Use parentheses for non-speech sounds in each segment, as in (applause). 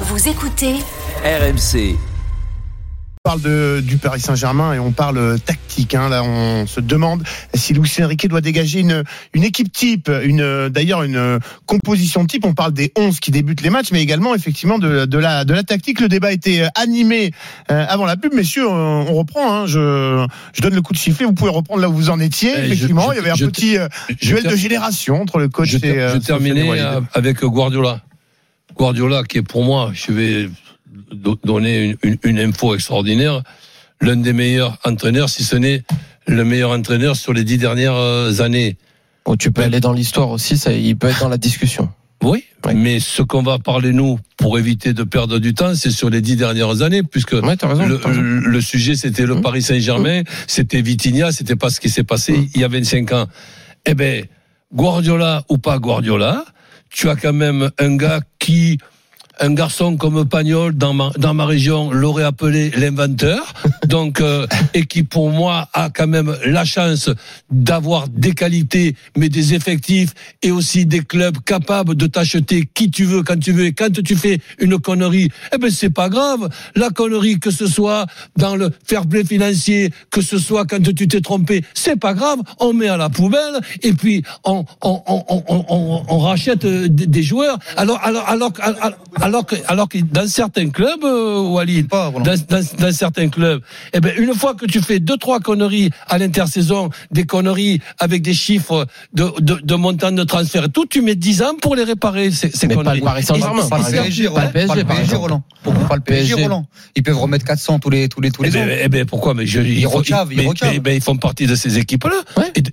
Vous écoutez RMC. On parle de, du Paris Saint-Germain et on parle tactique. Hein. Là, on se demande si Luis Enrique doit dégager une, une équipe type, une d'ailleurs une composition type. On parle des 11 qui débutent les matchs, mais également effectivement de, de la, de la tactique. Le débat a été animé euh, avant la pub. Messieurs, on, on reprend. Hein. Je, je donne le coup de sifflet. Vous pouvez reprendre là où vous en étiez. Je- effectivement, je- il y avait un je- petit euh, duel de génération entre le coach je, et euh, je terminais euh, avec Guardiola. Guardiola, qui est pour moi, je vais do- donner une, une- une info extraordinaire, l'un des meilleurs entraîneurs, si ce n'est le meilleur entraîneur sur les dix dernières euh, années. Bon, tu peux aller dans l'histoire aussi, ça, il peut être dans la discussion. Oui, Ouais. mais ce qu'on va parler nous, pour éviter de perdre du temps, c'est sur les dix dernières années, puisque Ouais, t'as raison. le, sujet c'était le Mmh. Paris Saint-Germain, c'était Vitinha, c'était pas ce qui s'est passé Mmh. il y a 25 ans. Eh ben, Guardiola ou pas Guardiola, tu as quand même un gars qui, un garçon comme Pagnol dans ma, dans ma région l'aurait appelé l'inventeur, (laughs) donc euh, et qui pour moi a quand même la chance d'avoir des qualités, mais des effectifs et aussi des clubs capables de t'acheter qui tu veux quand tu veux. Et quand tu fais une connerie, eh ben c'est pas grave. La connerie, que ce soit dans le fair play financier, que ce soit quand tu t'es trompé, c'est pas grave. On met à la poubelle et puis on on on on, on, on rachète des, des joueurs. Alors alors alors alors alors que alors que dans certains clubs, euh, Walid, Pas, dans, dans, dans certains clubs, eh ben une fois que tu fais deux trois conneries à l'intersaison, des conneries avec des chiffres de, de, de montant de transfert et tout, tu mets 10 ans pour les réparer ces, ces Mais pas conneries. Pas le PSG. Roland. Pas le PSG, Pas le par PSG, exemple. Roland. Pourquoi pas le PSG. Roland Ils peuvent remettre 400 tous les tous les tous Eh les ans. ben, eh ben, pourquoi? Mais je, Ils recavent, ils recavent. font partie de ces équipes-là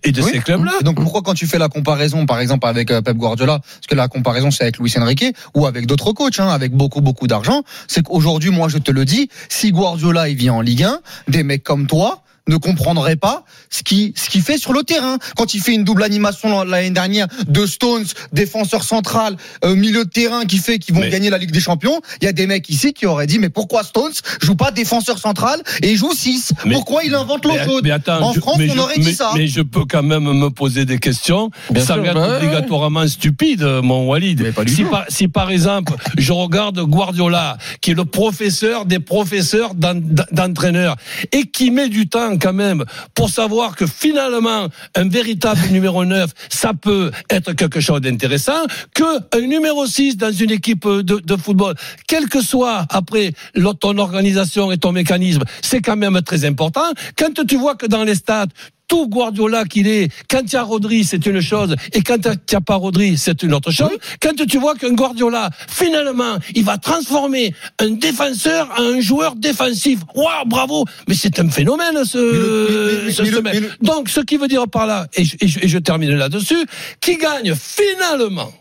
et de, ces clubs-là. Donc pourquoi quand tu fais la comparaison, par exemple avec euh, Pep Guardiola, parce que la comparaison c'est avec Luis Enrique ou avec d'autres coachs, avec beaucoup beaucoup d'argent, c'est qu'aujourd'hui, moi je te le dis, si Guardiola il vient en Ligue 1, des mecs comme toi ne comprendraient pas ce qui ce qu'il fait sur le terrain. Quand il fait une double animation l'année dernière de Stones défenseur central euh, milieu de terrain qui fait qu'ils vont Mais- gagner la Ligue des Champions il y a des mecs ici qui auraient dit mais pourquoi Stones joue pas défenseur central et joue 6 Mais- pourquoi il invente mais attends, en je- France on je- aurait dit mais- ça. Mais je peux quand même me poser des questions. Bien sans sûr, être bah obligatoirement stupide, mon Walid. Mais pas du Si par, si par exemple, je regarde Guardiola, qui est le professeur des professeurs d'en- d'entraîneurs, et qui met du temps quand même pour savoir que finalement, un véritable (laughs) numéro 9, ça peut être quelque chose d'intéressant, que un numéro 6 dans une équipe de, de football, quelle que soit après ton organisation et ton mécanisme, c'est quand même très important. Quand tu vois que dans les stades, tout Guardiola qu'il est, quand il y a Rodri, c'est une chose, et quand il n'y a pas Rodri, c'est une autre chose. Quand tu vois qu'un Guardiola, finalement, il va transformer un défenseur en un joueur défensif. Waouh, bravo! Mais c'est un phénomène, ce, Mais le- mais- mais- ce- mais le- le- Donc, ce qui veut dire par là, et je, et je- et je termine là-dessus, qui gagne finalement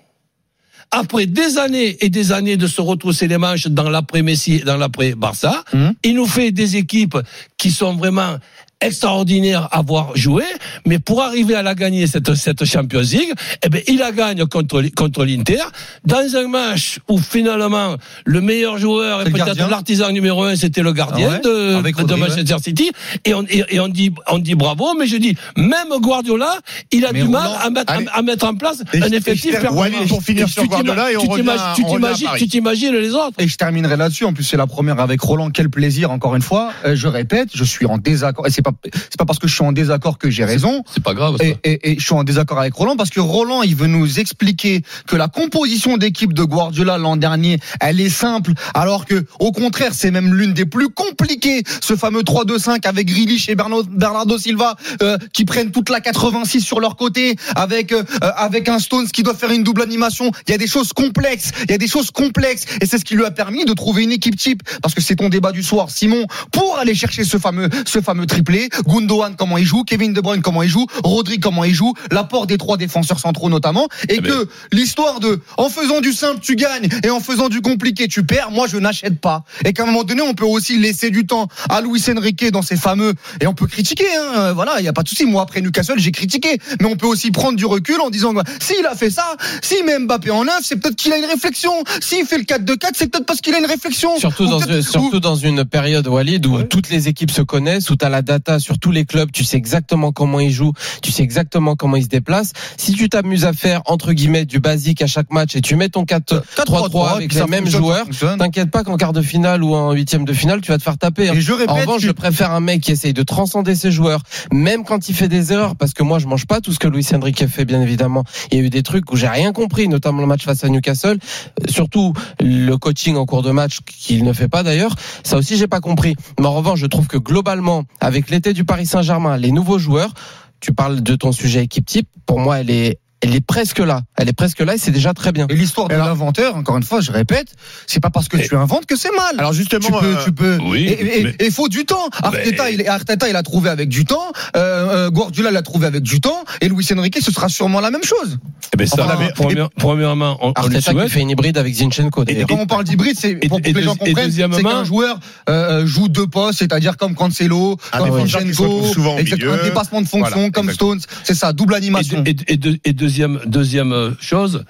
après des années et des années de se retrousser les manches dans l'après-Messi et dans l'après-Barça, Mhm. il nous fait des équipes qui sont vraiment extraordinaires à voir jouer, mais pour arriver à la gagner cette cette Champions League, eh ben il la gagne contre contre l'Inter dans un match où finalement le meilleur joueur et peut-être l'artisan numéro un, c'était le gardien Ah ouais de, Avec de Manchester City, et on et, et on dit on dit bravo, mais je dis même Guardiola, il a Mais du mal à mettre allez. à, mettre en place un effectif performant. Pour finir sur Guardiola et on tu revient t'imagines- tu t'imagines les autres? Et je terminerai là-dessus. En plus, c'est la première avec Roland. Quel plaisir, encore une fois. Euh, je répète, je suis en désaccord. Et c'est pas, c'est pas parce que je suis en désaccord que j'ai raison. C'est pas grave. ça. Et, et- et je suis en désaccord avec Roland parce que Roland, il veut nous expliquer que la composition d'équipe de Guardiola l'an dernier, elle est simple, alors que, au contraire, c'est même l'une des plus compliquées. Ce fameux 3-2-5 avec Grealish et Bernardo, Bernardo Silva euh, qui prennent toute la 86 sur leur côté, avec euh, avec un Stones qui doit faire une double animation. Il y a des choses complexes. Il y a des choses complexes, et c'est ce qui lui a permis de trouver une équipe type. Parce que c'est ton débat du soir, Simon, pour aller chercher ce fameux ce fameux triplé. Gundogan comment il joue, Kevin De Bruyne comment il joue, Rodri comment il joue, l'apport des trois défenseurs centraux notamment, et Eh que l'histoire de en faisant du simple tu gagnes et en faisant du compliqué tu perds, moi je n'achète pas. Et qu'à un moment donné on peut aussi laisser du temps à Luis Enrique dans ses fameux et on peut critiquer, hein, euh, voilà, il y a pas de souci. Moi après Newcastle j'ai critiqué, mais on peut aussi prendre du recul en disant bah, s'il a fait ça, s'il met Mbappé en neuf, c'est peut-être qu'il a une réflexion. S'il fait le 4-2-4, c'est peut-être parce qu'il a une réflexion. Surtout Ou dans, peut-être- surtout dans une période, Walid, où toutes les équipes se connaissent, où tu as la date data sur tous les clubs, tu sais exactement comment ils jouent, tu sais exactement comment ils se déplacent. Si tu t'amuses à faire entre guillemets du basique à chaque match et tu mets ton 4-3-3 avec les mêmes joueurs, t'inquiète pas qu'en quart de finale ou en huitième de finale, tu vas te faire taper. hein. Et je répète, En revanche, tu- je préfère un mec qui essaye de transcender ses joueurs, même quand il fait des erreurs, parce que moi, je mange pas tout ce que Luis Enrique fait, bien évidemment. Il y a eu des trucs où j'ai rien compris, notamment le match face à Newcastle, Euh, surtout le coaching en cours de match qu'il ne fait pas d'ailleurs. Ça aussi, j'ai pas compris. Mais en revanche, je trouve que globalement, avec l'été du Paris Saint-Germain, les nouveaux joueurs, tu parles de ton sujet équipe type, pour moi, elle est, elle est presque là. Elle est presque là et c'est déjà très bien. Et l'histoire de l'inventeur, encore une fois, je répète, c'est pas parce que Et- tu inventes que c'est mal. Alors justement, tu peux, euh, tu peux. oui, et, et- mais- et faut du temps. Arteta, Mais- il, Arteta, il a trouvé avec du temps. Euh, euh, Guardiola l'a trouvé avec du temps. Et Luis Enrique, ce sera sûrement la même chose. Eh ben, ça, Enfin, première- premièrement, on, on qui fait une hybride avec Zinchenko Et, quand on parle d'hybride, c'est et- pour, et que les gens comprennent, c'est deuxièmement- qu'un joueur euh, joue deux postes, c'est-à-dire comme Cancelo, Un comme Zinchenko, souvent milieu. un dépassement de fonction Voilà, comme exactement. Stones. C'est ça, double animation. et- et deux- et deuxième, deuxième euh, chose,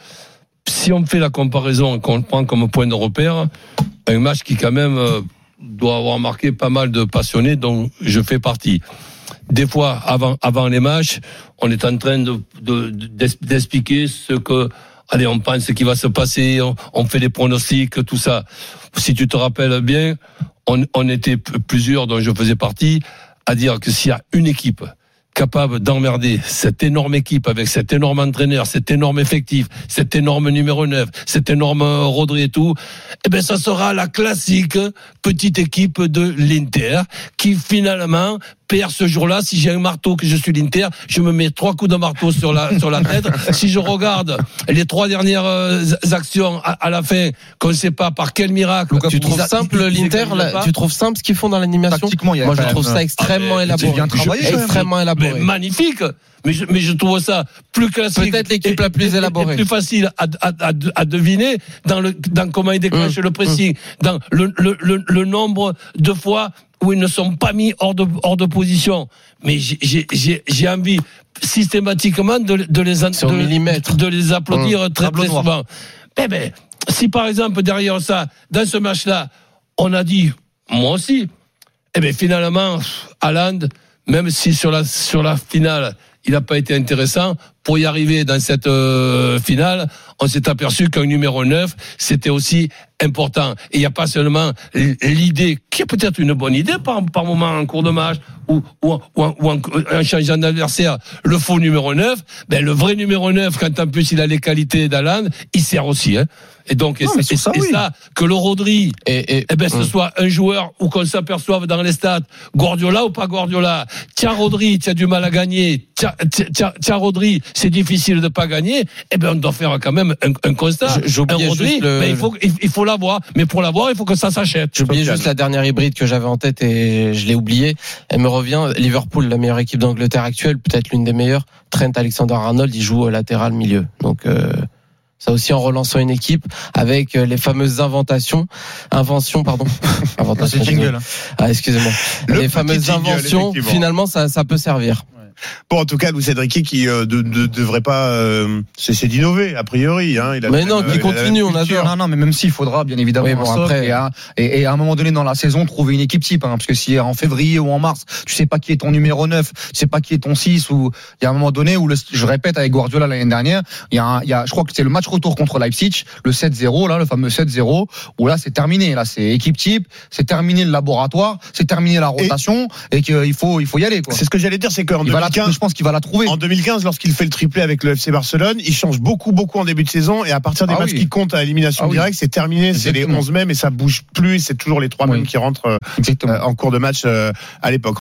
si on fait la comparaison et qu'on prend comme point de repère, un match qui quand même euh, doit avoir marqué pas mal de passionnés, dont je fais partie. Des fois, avant, les matchs, on est en train d'expliquer ce que, allez, on pense qui va se passer, on, fait des pronostics, tout ça. Si tu te rappelles bien, on, était plusieurs, dont je faisais partie, à dire que s'il y a une équipe capable d'emmerder cette énorme équipe avec cet énorme entraîneur, cet énorme effectif, cet énorme numéro 9, cet énorme Rodri et tout, eh ben ça sera la classique petite équipe de l'Inter qui finalement ce jour-là. Si j'ai un marteau que je suis l'Inter, je me mets trois coups de marteau sur la sur la tête. (laughs) si je regarde les trois dernières euh, actions à, à la fin, qu'on ne sait pas par quel miracle, Tu trouves a- simple l'Inter Tu trouves simple ce qu'ils font dans l'animation il Moi, je trouve ça extrêmement Ah, élaboré. bien travaillé, même. Extrêmement mais élaboré. magnifique. Mais je, mais je trouve ça plus classique. Peut-être l'équipe la plus élaborée. et plus facile à, à, à, à deviner dans le dans comment ils déclenchent Mmh. le pressing, dans le, le, le, le nombre de fois où ils ne sont pas mis hors de hors de position. Mais j'ai- envie systématiquement de, de les de, de les applaudir très Tableau très noir. souvent. Eh ben, si par exemple derrière ça, dans ce match-là, on a dit, moi aussi, eh bien, finalement, Haaland, même si sur la, sur la finale, il n'a pas été intéressant, pour y arriver dans cette euh, finale, on s'est aperçu qu'un numéro 9, c'était aussi important. Et il n'y a pas seulement l'idée, qui est peut-être une bonne idée par, par moment en cours de match, ou, ou, ou, en- ou en, en changeant d'adversaire, le faux numéro 9, ben, le vrai numéro 9, quand en plus il a les qualités d'Haaland, il sert aussi. Hein. Et donc, et, Non, et- ça, et oui. ça, que le Rodri, Et, et- eh ben, ce Hum. soit un joueur ou qu'on s'aperçoive dans les stats, Guardiola ou pas Guardiola. Tiens Rodri, tu as du mal à gagner. Tiens, tiens, tiens, tiens, Rodri, c'est difficile de pas gagner. Eh ben, on doit faire quand même un, un constat. Je- j'oubliais un Rodri, juste le- ben, il faut, il, il faut l'avoir. Mais pour l'avoir, il faut que ça s'achète. J'ai oublié juste la dernière hybride que j'avais en tête et je l'ai oublié. Elle me revient. Liverpool, la meilleure équipe d'Angleterre actuelle, peut-être l'une des meilleures. Trent Alexander-Arnold, il joue au latéral milieu. Donc euh, ça aussi en relançant une équipe avec les fameuses inventations, inventions, pardon. (laughs) Ah, jingle. Ah, excusez-moi. Le les fameuses jingle, inventions, finalement, ça, ça peut servir. Bon, en tout cas, Luis Enrique qui euh, de, de- devrait pas euh, cesser d'innover a priori. Hein, il a Mais non, euh, a la continue, on culture. adore. Non, non, mais même s'il faudra, bien évidemment, Oui, bon, après- et, à, et- et à un moment donné dans la saison, trouver une équipe type. hein, parce que si en février ou en mars, tu sais pas qui est ton numéro 9, tu sais pas qui est ton 6, ou il y a un moment donné où, le, je répète avec Guardiola l'année dernière, il y, a un- il y a, je crois que c'est le match retour contre Leipzig, le 7-0, là, le fameux 7-0, où là, c'est terminé. Là, c'est équipe type, c'est terminé le laboratoire, c'est terminé la rotation, et, qu'il faut, il faut y aller. C'est ce que j'allais dire, c'est qu'en Il va la, 2015, je pense qu'il va la trouver. En 2015, lorsqu'il fait le triplé avec le FC Barcelone, il change beaucoup, beaucoup en début de saison. Et à partir des Ah matchs oui. qui comptent à élimination Ah oui. directe, c'est terminé. C'est les Exactement. 11 mêmes et ça bouge plus. C'est toujours les trois Oui. mêmes qui rentrent euh, Exactement. en cours de match euh, à l'époque.